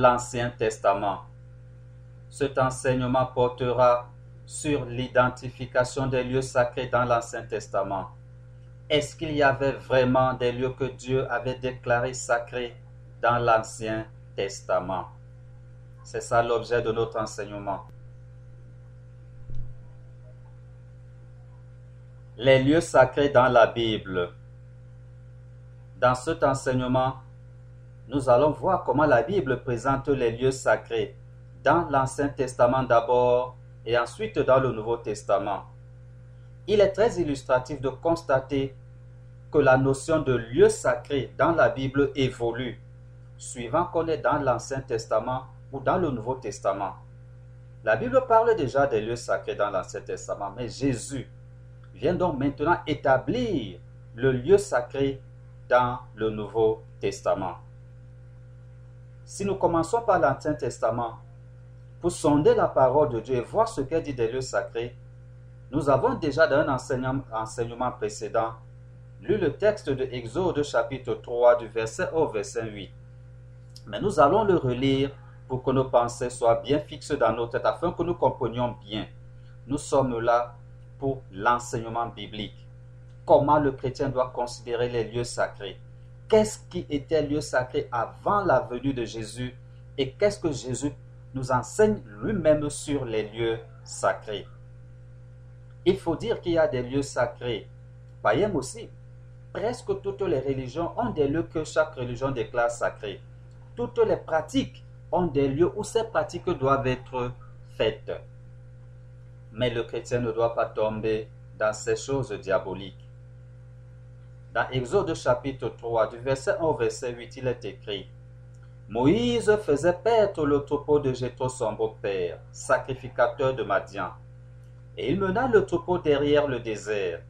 l'Ancien Testament. Cet enseignement portera sur l'identification des lieux sacrés dans l'Ancien Testament. Est-ce qu'il y avait vraiment des lieux que Dieu avait déclarés sacrés dans l'Ancien Testament? C'est ça l'objet de notre enseignement. Les lieux sacrés dans la Bible. Dans cet enseignement, nous allons voir comment la Bible présente les lieux sacrés dans l'Ancien Testament d'abord et ensuite dans le Nouveau Testament. Il est très illustratif de constater que la notion de lieu sacré dans la Bible évolue, suivant qu'on est dans l'Ancien Testament ou dans le Nouveau Testament. La Bible parle déjà des lieux sacrés dans l'Ancien Testament, mais Jésus vient donc maintenant établir le lieu sacré dans le Nouveau Testament. Si nous commençons par l'Ancien Testament, pour sonder la parole de Dieu et voir ce qu'elle dit des lieux sacrés, nous avons déjà dans un enseignement, précédent lu le texte de Exode chapitre 3 du verset au verset 8. Mais nous allons le relire pour que nos pensées soient bien fixes dans nos têtes afin que nous comprenions bien. Nous sommes là pour l'enseignement biblique. Comment le chrétien doit considérer les lieux sacrés? Qu'est-ce qui était lieu sacré avant la venue de Jésus et qu'est-ce que Jésus nous enseigne lui-même sur les lieux sacrés. Il faut dire qu'il y a des lieux sacrés, païens aussi. Presque toutes les religions ont des lieux que chaque religion déclare sacrés. Toutes les pratiques ont des lieux où ces pratiques doivent être faites. Mais le chrétien ne doit pas tomber dans ces choses diaboliques. Dans Exode chapitre 3, du verset 1 au verset 8, il est écrit Moïse faisait perdre le troupeau de Jétro son beau-père, sacrificateur de Madian. Et il mena le troupeau derrière le désert,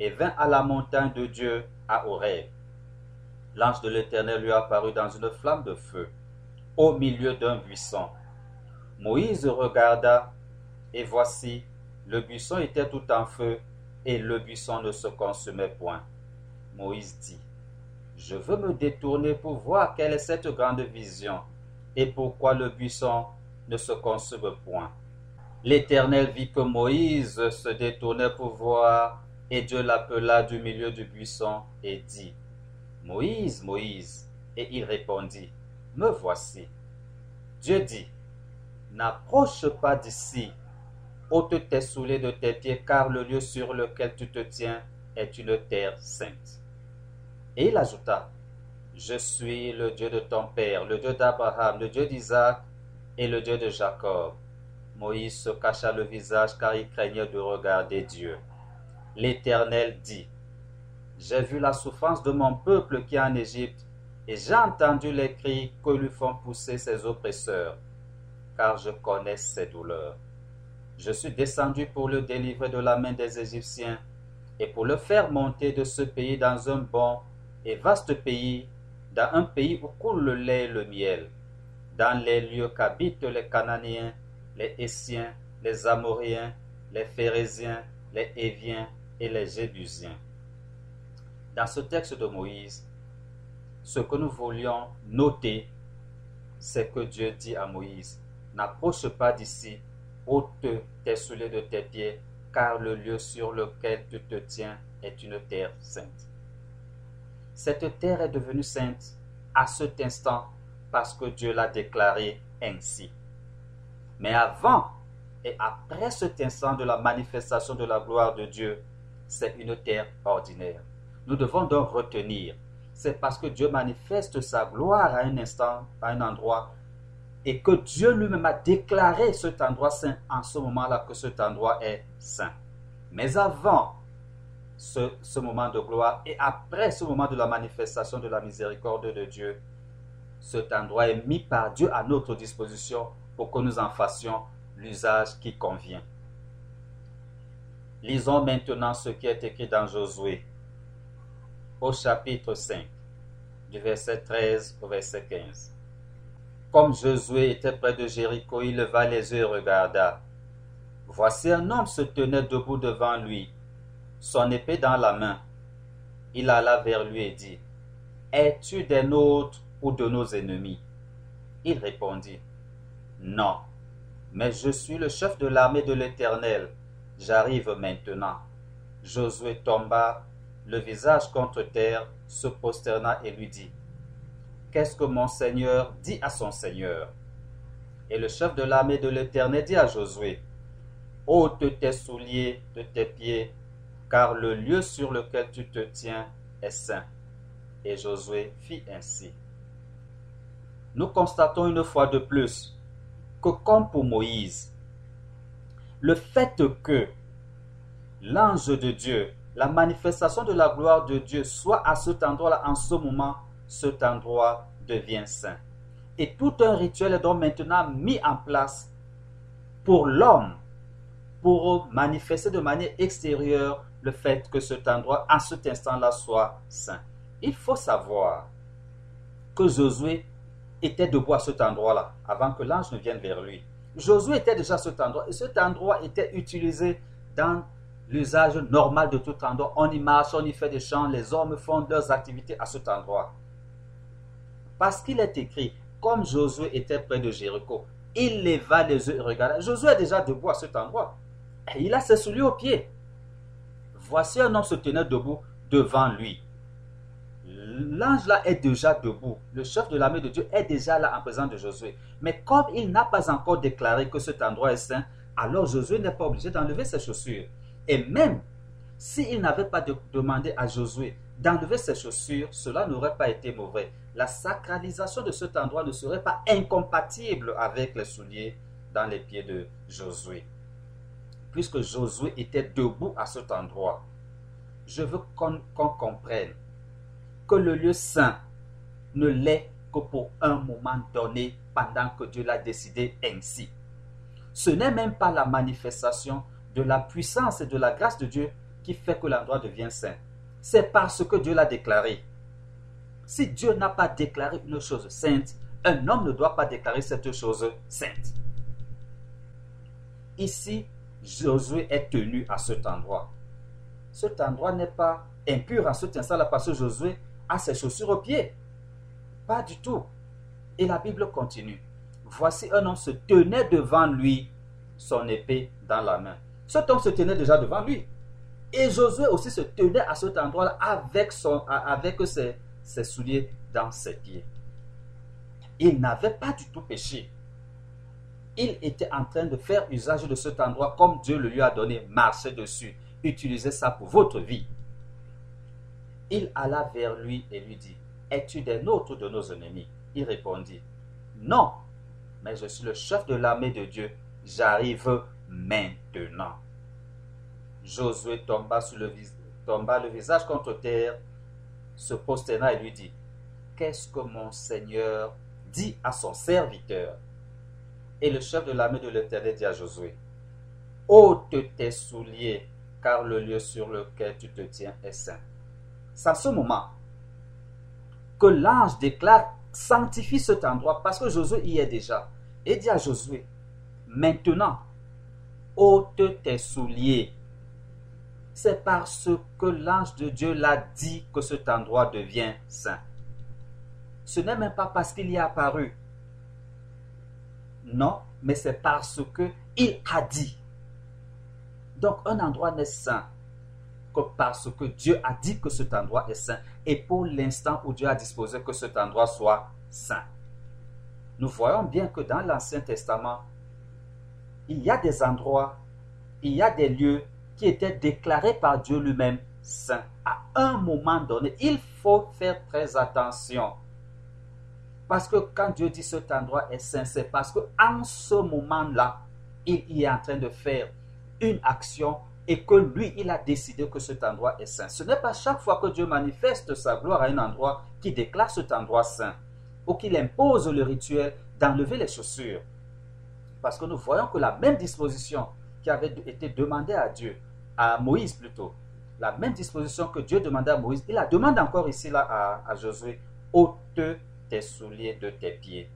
et vint à la montagne de Dieu à Horeb. L'ange de l'Éternel lui apparut dans une flamme de feu, au milieu d'un buisson. Moïse regarda, et voici, le buisson était tout en feu, et le buisson ne se consumait point. Moïse dit, Je veux me détourner pour voir quelle est cette grande vision, et pourquoi le buisson ne se consume point. L'Éternel vit que Moïse se détournait pour voir, et Dieu l'appela du milieu du buisson et dit, Moïse, Moïse. Et il répondit, Me voici. Dieu dit, N'approche pas d'ici, ôte tes souliers de tes pieds, car le lieu sur lequel tu te tiens est une terre sainte. Et il ajouta, Je suis le Dieu de ton père, le Dieu d'Abraham, le Dieu d'Isaac et le Dieu de Jacob. Moïse se cacha le visage car il craignait de regarder Dieu. L'Éternel dit, J'ai vu la souffrance de mon peuple qui est en Égypte, et j'ai entendu les cris que lui font pousser ses oppresseurs, car je connais ses douleurs. Je suis descendu pour le délivrer de la main des Égyptiens, et pour le faire monter de ce pays dans un bon et vaste pays, dans un pays où coule le lait et le miel, dans les lieux qu'habitent les Cananéens, les Essiens, les Amoréens, les Phérésiens, les Éviens et les Jébusiens. Dans ce texte de Moïse, ce que nous voulions noter, c'est que Dieu dit à Moïse, n'approche pas d'ici, ôte tes souliers de tes pieds, car le lieu sur lequel tu te tiens est une terre sainte. Cette terre est devenue sainte à cet instant parce que Dieu l'a déclaré ainsi. Mais avant et après cet instant de la manifestation de la gloire de Dieu, c'est une terre ordinaire. Nous devons donc retenir, c'est parce que Dieu manifeste sa gloire à un instant, à un endroit, et que Dieu lui-même a déclaré cet endroit saint en ce moment-là que cet endroit est saint. Mais avant ce, moment de gloire et après ce moment de la manifestation de la miséricorde de Dieu, cet endroit est mis par Dieu à notre disposition pour que nous en fassions l'usage qui convient. Lisons maintenant ce qui est écrit dans Josué au chapitre 5, du verset 13 au verset 15. Comme Josué était près de Jéricho, il leva les yeux et regarda. Voici un homme se tenait debout devant lui, son épée dans la main. Il alla vers lui et dit, Es-tu des nôtres ou de nos ennemis? Il répondit, Non, mais je suis le chef de l'armée de l'Éternel. J'arrive maintenant. Josué tomba, le visage contre terre, se prosterna et lui dit, Qu'est-ce que mon Seigneur dit à son Seigneur? Et le chef de l'armée de l'Éternel dit à Josué, ôte tes souliers de tes pieds, car le lieu sur lequel tu te tiens est saint. Et Josué fit ainsi. Nous constatons une fois de plus que comme pour Moïse, le fait que l'ange de Dieu, la manifestation de la gloire de Dieu soit à cet endroit-là, en ce moment, cet endroit devient saint. Et tout un rituel est donc maintenant mis en place pour l'homme, pour manifester de manière extérieure le fait que cet endroit, à cet instant-là, soit saint. Il faut savoir que Josué était debout à cet endroit-là, avant que l'ange ne vienne vers lui. Josué était déjà à cet endroit, et cet endroit était utilisé dans l'usage normal de tout endroit. On y marche, on y fait des chants, les hommes font leurs activités à cet endroit. Parce qu'il est écrit, comme Josué était près de Jéricho, il leva les yeux et regarda. Josué est déjà debout à cet endroit. Il a ses souliers aux pieds. Voici un homme se tenait debout devant lui. L'ange là est déjà debout. Le chef de l'armée de Dieu est déjà là en présence de Josué. Mais comme il n'a pas encore déclaré que cet endroit est saint, alors Josué n'est pas obligé d'enlever ses chaussures. Et même s'il n'avait pas demandé à Josué d'enlever ses chaussures, cela n'aurait pas été mauvais. La sacralisation de cet endroit ne serait pas incompatible avec les souliers dans les pieds de Josué. Puisque Josué était debout à cet endroit, je veux qu'on comprenne que le lieu saint ne l'est que pour un moment donné pendant que Dieu l'a décidé ainsi. Ce n'est même pas la manifestation de la puissance et de la grâce de Dieu qui fait que l'endroit devient saint. C'est parce que Dieu l'a déclaré. Si Dieu n'a pas déclaré une chose sainte, un homme ne doit pas déclarer cette chose sainte. Ici, Josué est tenu à cet endroit. Cet endroit n'est pas impur à cet instant-là parce que Josué a ses chaussures aux pieds. Pas du tout. Et la Bible continue. Voici un homme se tenait devant lui, son épée dans la main. Cet homme se tenait déjà devant lui. Et Josué aussi se tenait à cet endroit-là avec, son, avec ses, ses souliers dans ses pieds. Il n'avait pas du tout péché. Il était en train de faire usage de cet endroit comme Dieu le lui a donné. Marchez dessus. Utilisez ça pour votre vie. Il alla vers lui et lui dit, Es-tu des nôtres de nos ennemis? Il répondit, Non, mais je suis le chef de l'armée de Dieu. J'arrive maintenant. Josué tomba, le visage contre terre, se prosterna et lui dit, Qu'est-ce que mon Seigneur dit à son serviteur? Et le chef de l'armée de l'Éternel dit à Josué, ôte tes souliers, car le lieu sur lequel tu te tiens est saint. C'est à ce moment que l'ange déclare sanctifie cet endroit parce que Josué y est déjà. Et dit à Josué, maintenant, ôte tes souliers. C'est parce que l'ange de Dieu l'a dit que cet endroit devient saint. Ce n'est même pas parce qu'il y est apparu. Non, mais c'est parce que il a dit. Donc un endroit n'est saint que parce que Dieu a dit que cet endroit est saint et pour l'instant où Dieu a disposé que cet endroit soit saint. Nous voyons bien que dans l'Ancien Testament, il y a des endroits, il y a des lieux qui étaient déclarés par Dieu lui-même saints. À un moment donné, il faut faire très attention. Parce que quand Dieu dit cet endroit est saint, c'est parce qu'en ce moment-là, il y est en train de faire une action et que lui, il a décidé que cet endroit est saint. Ce n'est pas chaque fois que Dieu manifeste sa gloire à un endroit qui déclare cet endroit saint ou qu'il impose le rituel d'enlever les chaussures. Parce que nous voyons que la même disposition qui avait été demandée à Dieu, à Moïse plutôt, la même disposition que Dieu demandait à Moïse, il la demande encore ici là à, à Josué, ôte tes souliers de tes pieds.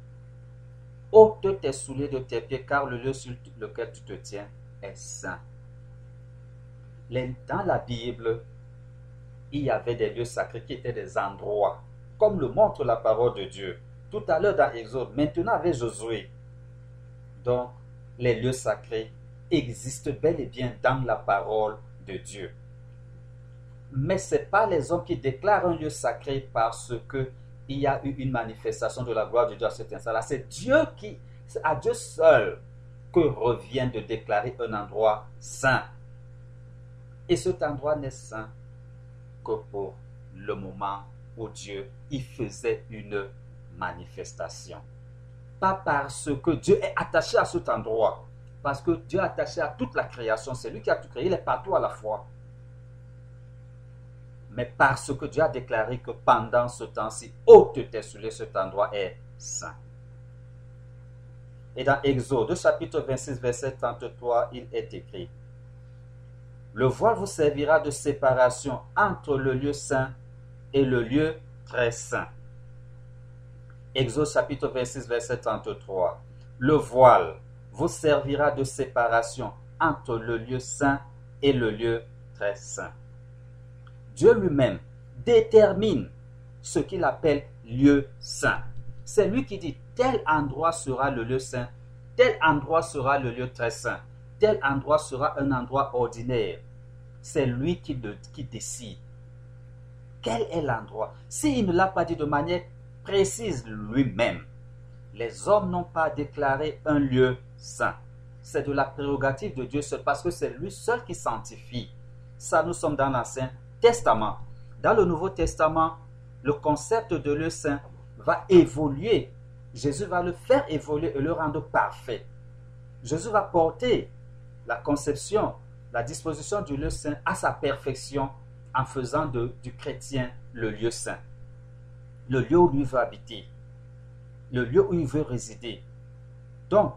ôte tes souliers de tes pieds, car le lieu sur lequel tu te tiens est saint. Dans la Bible, il y avait des lieux sacrés qui étaient des endroits comme le montre la parole de Dieu. Tout à l'heure dans Exode, maintenant avec Josué. Donc, les lieux sacrés existent bel et bien dans la parole de Dieu. Mais ce n'est pas les hommes qui déclarent un lieu sacré parce qu'il y a eu une manifestation de la gloire de Dieu à cet instant-là. C'est Dieu qui, à Dieu seul que revient de déclarer un endroit saint. Et cet endroit n'est saint que pour le moment où Dieu y faisait une manifestation. Pas parce que Dieu est attaché à cet endroit, parce que Dieu est attaché à toute la création, c'est lui qui a tout créé, il est partout à la fois. Mais parce que Dieu a déclaré que pendant ce temps-ci, haute sur cet endroit est saint. Et dans Exode chapitre 26, verset 33, il est écrit, Le voile vous servira de séparation entre le lieu saint et le lieu très saint. Exode chapitre 26, verset 33. Le voile vous servira de séparation entre le lieu saint et le lieu très saint. Dieu lui-même détermine ce qu'il appelle lieu saint. C'est lui qui dit tel endroit sera le lieu saint, tel endroit sera le lieu très saint, tel endroit sera un endroit ordinaire. C'est lui qui, décide. Quel est l'endroit? S'il ne l'a pas dit de manière précise lui-même, les hommes n'ont pas déclaré un lieu saint. C'est de la prérogative de Dieu seul parce que c'est lui seul qui sanctifie. Ça, nous sommes dans l'Ancien Testament. Dans le Nouveau Testament, le concept de lieu saint va évoluer. Jésus va le faire évoluer et le rendre parfait. Jésus va porter la conception, la disposition du lieu saint à sa perfection en faisant du chrétien le lieu saint, le lieu où il veut habiter, le lieu où il veut résider. Donc,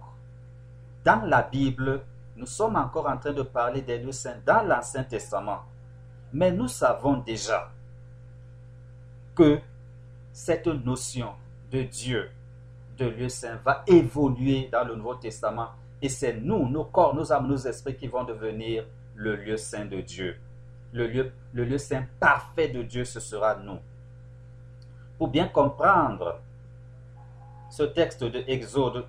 dans la Bible, nous sommes encore en train de parler des lieux saints dans l'Ancien Testament. Mais nous savons déjà que cette notion de Dieu, de lieu saint, va évoluer dans le Nouveau Testament. Et c'est nous, nos corps, nos âmes, nos esprits qui vont devenir le lieu saint de Dieu. Le lieu, le lieu saint parfait de Dieu, ce sera nous. Pour bien comprendre ce texte de Exode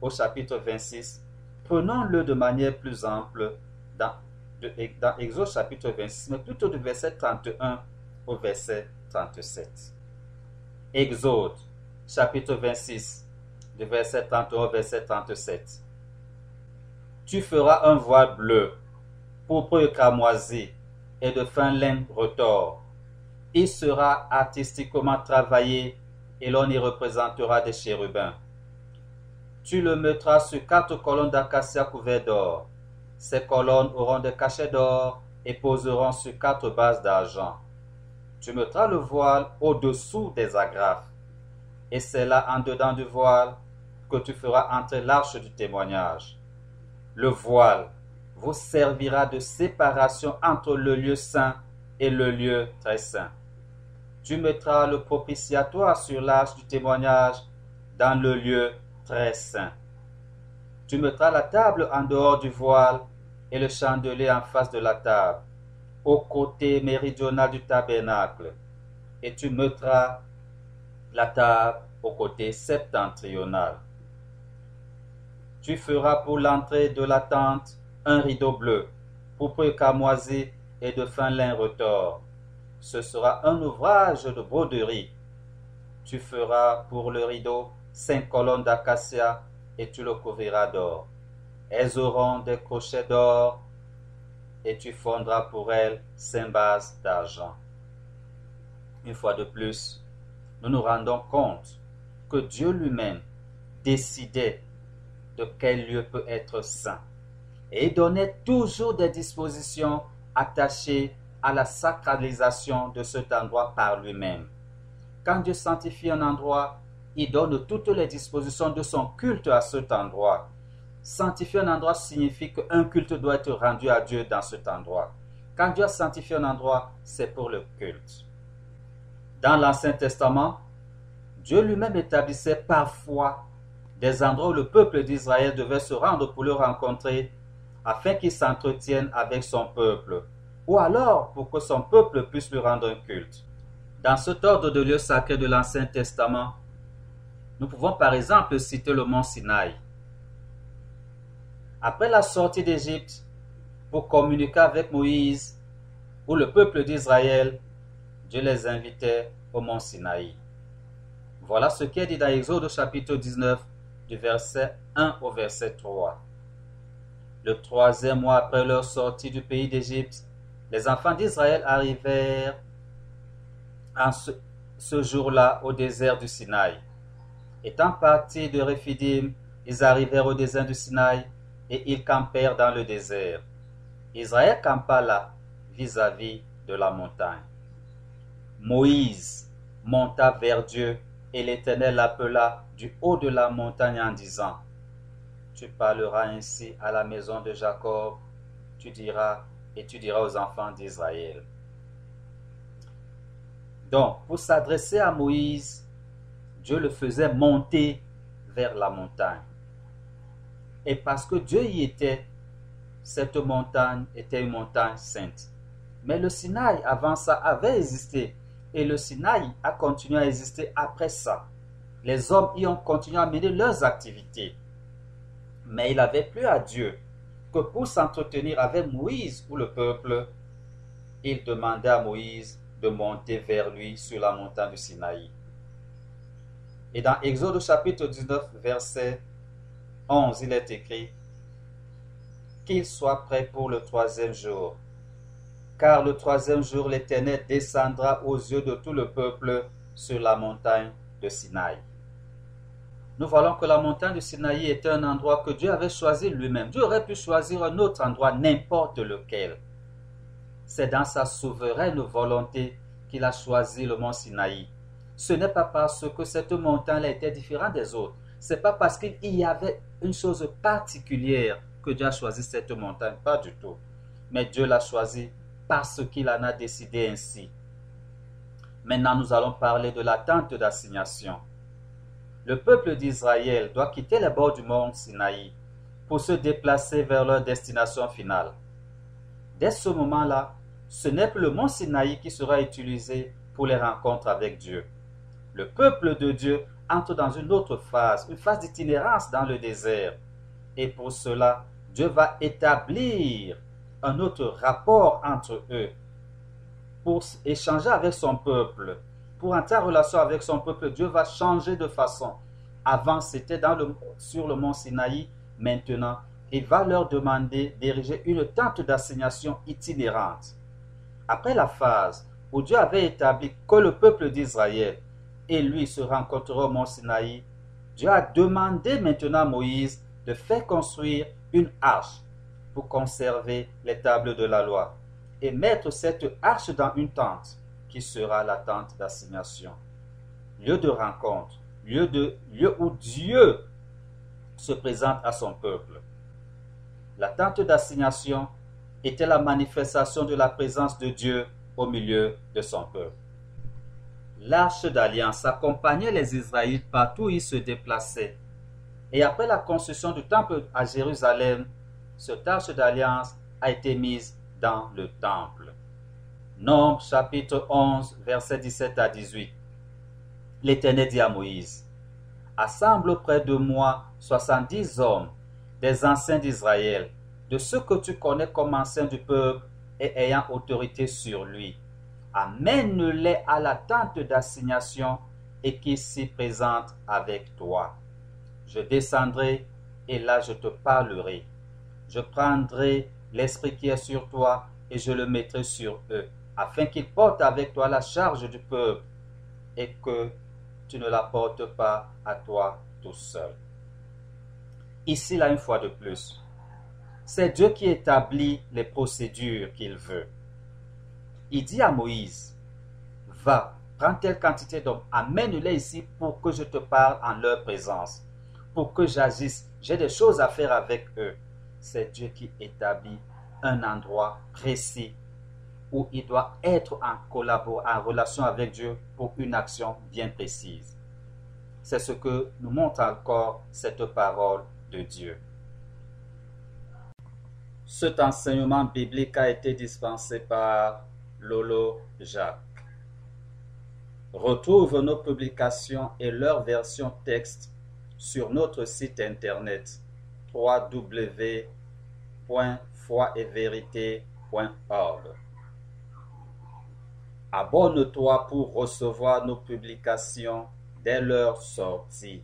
au chapitre 26, prenons-le de manière plus ample dans, dans Exode chapitre 26, mais plutôt du verset 31 au verset 37. Exode chapitre 26, du verset 31 au verset 37. Tu feras un voile bleu, pourpre et cramoisi, et de fin lin retors. Il sera artistiquement travaillé et l'on y représentera des chérubins. Tu le mettras sur quatre colonnes d'acacia couvertes d'or. Ces colonnes auront des cachets d'or et poseront sur quatre bases d'argent. Tu mettras le voile au-dessous des agrafes. Et c'est là en dedans du voile que tu feras entrer l'arche du témoignage. Le voile vous servira de séparation entre le lieu saint et le lieu très saint. Tu mettras le propitiatoire sur l'arche du témoignage dans le lieu très saint. Tu mettras la table en dehors du voile et le chandelier en face de la table, au côté méridional du tabernacle, et tu mettras la table au côté septentrional. Tu feras pour l'entrée de la tente un rideau bleu, pourpre camoisi et de fin lin retors ce sera un ouvrage de broderie. Tu feras pour le rideau cinq colonnes d'acacia et tu le couvriras d'or. Elles auront des crochets d'or et tu fondras pour elles cinq bases d'argent. Une fois de plus, nous nous rendons compte que Dieu lui-même décidait de quel lieu peut être saint et donnait toujours des dispositions attachées à la sacralisation de cet endroit par lui-même. Quand Dieu sanctifie un endroit, il donne toutes les dispositions de son culte à cet endroit. Sanctifier un endroit signifie qu'un culte doit être rendu à Dieu dans cet endroit. Quand Dieu a sanctifié un endroit, c'est pour le culte. Dans l'Ancien Testament, Dieu lui-même établissait parfois des endroits où le peuple d'Israël devait se rendre pour le rencontrer afin qu'il s'entretienne avec son peuple ou alors pour que son peuple puisse lui rendre un culte. Dans cet ordre de lieux sacrés de l'Ancien Testament, nous pouvons par exemple citer le mont Sinaï. Après la sortie d'Égypte, pour communiquer avec Moïse ou le peuple d'Israël, Dieu les invitait au mont Sinaï. Voilà ce qui est dit dans Exode chapitre 19 du verset 1 au verset 3. Le troisième mois après leur sortie du pays d'Égypte, les enfants d'Israël arrivèrent en ce, ce jour-là au désert du Sinaï. Étant partis de Réphidim, ils arrivèrent au désert du Sinaï et ils campèrent dans le désert. Israël campa là, vis-à-vis de la montagne. Moïse monta vers Dieu et l'Éternel l'appela du haut de la montagne en disant, Tu parleras ainsi à la maison de Jacob, tu diras et tu diras aux enfants d'Israël. Donc, pour s'adresser à Moïse, Dieu le faisait monter vers la montagne. Et parce que Dieu y était, cette montagne était une montagne sainte. Mais le Sinaï, avant ça, avait existé. Et le Sinaï a continué à exister après ça. Les hommes y ont continué à mener leurs activités. Mais il avait plus à Dieu que pour s'entretenir avec Moïse ou le peuple, il demandait à Moïse de monter vers lui sur la montagne du Sinaï. Et dans Exode chapitre 19, verset 11, il est écrit qu'il soit prêt pour le troisième jour. Car le troisième jour, l'Éternel descendra aux yeux de tout le peuple sur la montagne de Sinaï. Nous voyons que la montagne de Sinaï était un endroit que Dieu avait choisi lui-même. Dieu aurait pu choisir un autre endroit, n'importe lequel. C'est dans sa souveraine volonté qu'il a choisi le mont Sinaï. Ce n'est pas parce que cette montagne était différente des autres. C'est pas parce qu'il y avait une chose particulière que Dieu a choisi cette montagne, pas du tout. Mais Dieu l'a choisi parce qu'il en a décidé ainsi. Maintenant, nous allons parler de la tente d'assignation. Le peuple d'Israël doit quitter les bords du mont Sinaï pour se déplacer vers leur destination finale. Dès ce moment-là, ce n'est plus le mont Sinaï qui sera utilisé pour les rencontres avec Dieu. Le peuple de Dieu entre dans une autre phase, une phase d'itinérance dans le désert. Et pour cela, Dieu va établir un autre rapport entre eux pour échanger avec son peuple. Pour entrer en relation avec son peuple, Dieu va changer de façon. Avant, c'était sur le mont Sinaï. Maintenant, il va leur demander d'ériger une tente d'assignation itinérante. Après la phase où Dieu avait établi que le peuple d'Israël et lui se rencontreraient au mont Sinaï, Dieu a demandé maintenant à Moïse de faire construire une arche pour conserver les tables de la loi et mettre cette arche dans une tente qui sera la tente d'assignation. Lieu de rencontre, lieu, de, lieu où Dieu se présente à son peuple. La tente d'assignation était la manifestation de la présence de Dieu au milieu de son peuple. L'arche d'alliance accompagnait les Israélites partout où ils se déplaçaient et après la construction du temple à Jérusalem, cette arche d'alliance a été mise dans le temple. Nombre chapitre 11, versets 17 à 18. L'Éternel dit à Moïse, Assemble auprès de moi soixante-dix hommes, des anciens d'Israël, de ceux que tu connais comme anciens du peuple et ayant autorité sur lui. Amène-les à la tente d'assignation et qu'ils s'y présentent avec toi. Je descendrai et là je te parlerai. Je prendrai l'esprit qui est sur toi et je le mettrai sur eux, afin qu'ils portent avec toi la charge du peuple et que tu ne la portes pas à toi tout seul. Ici, là, une fois de plus, c'est Dieu qui établit les procédures qu'il veut. Il dit à Moïse, va, prends telle quantité d'hommes, amène-les ici pour que je te parle en leur présence pour que j'agisse. J'ai des choses à faire avec eux. C'est Dieu qui établit un endroit précis où il doit être en collaboration, en relation avec Dieu pour une action bien précise. C'est ce que nous montre encore cette parole de Dieu. Cet enseignement biblique a été dispensé par Lolo Jacques. Retrouve nos publications et leur version texte sur notre site internet www.foievérité.org. Abonne-toi pour recevoir nos publications dès leur sortie.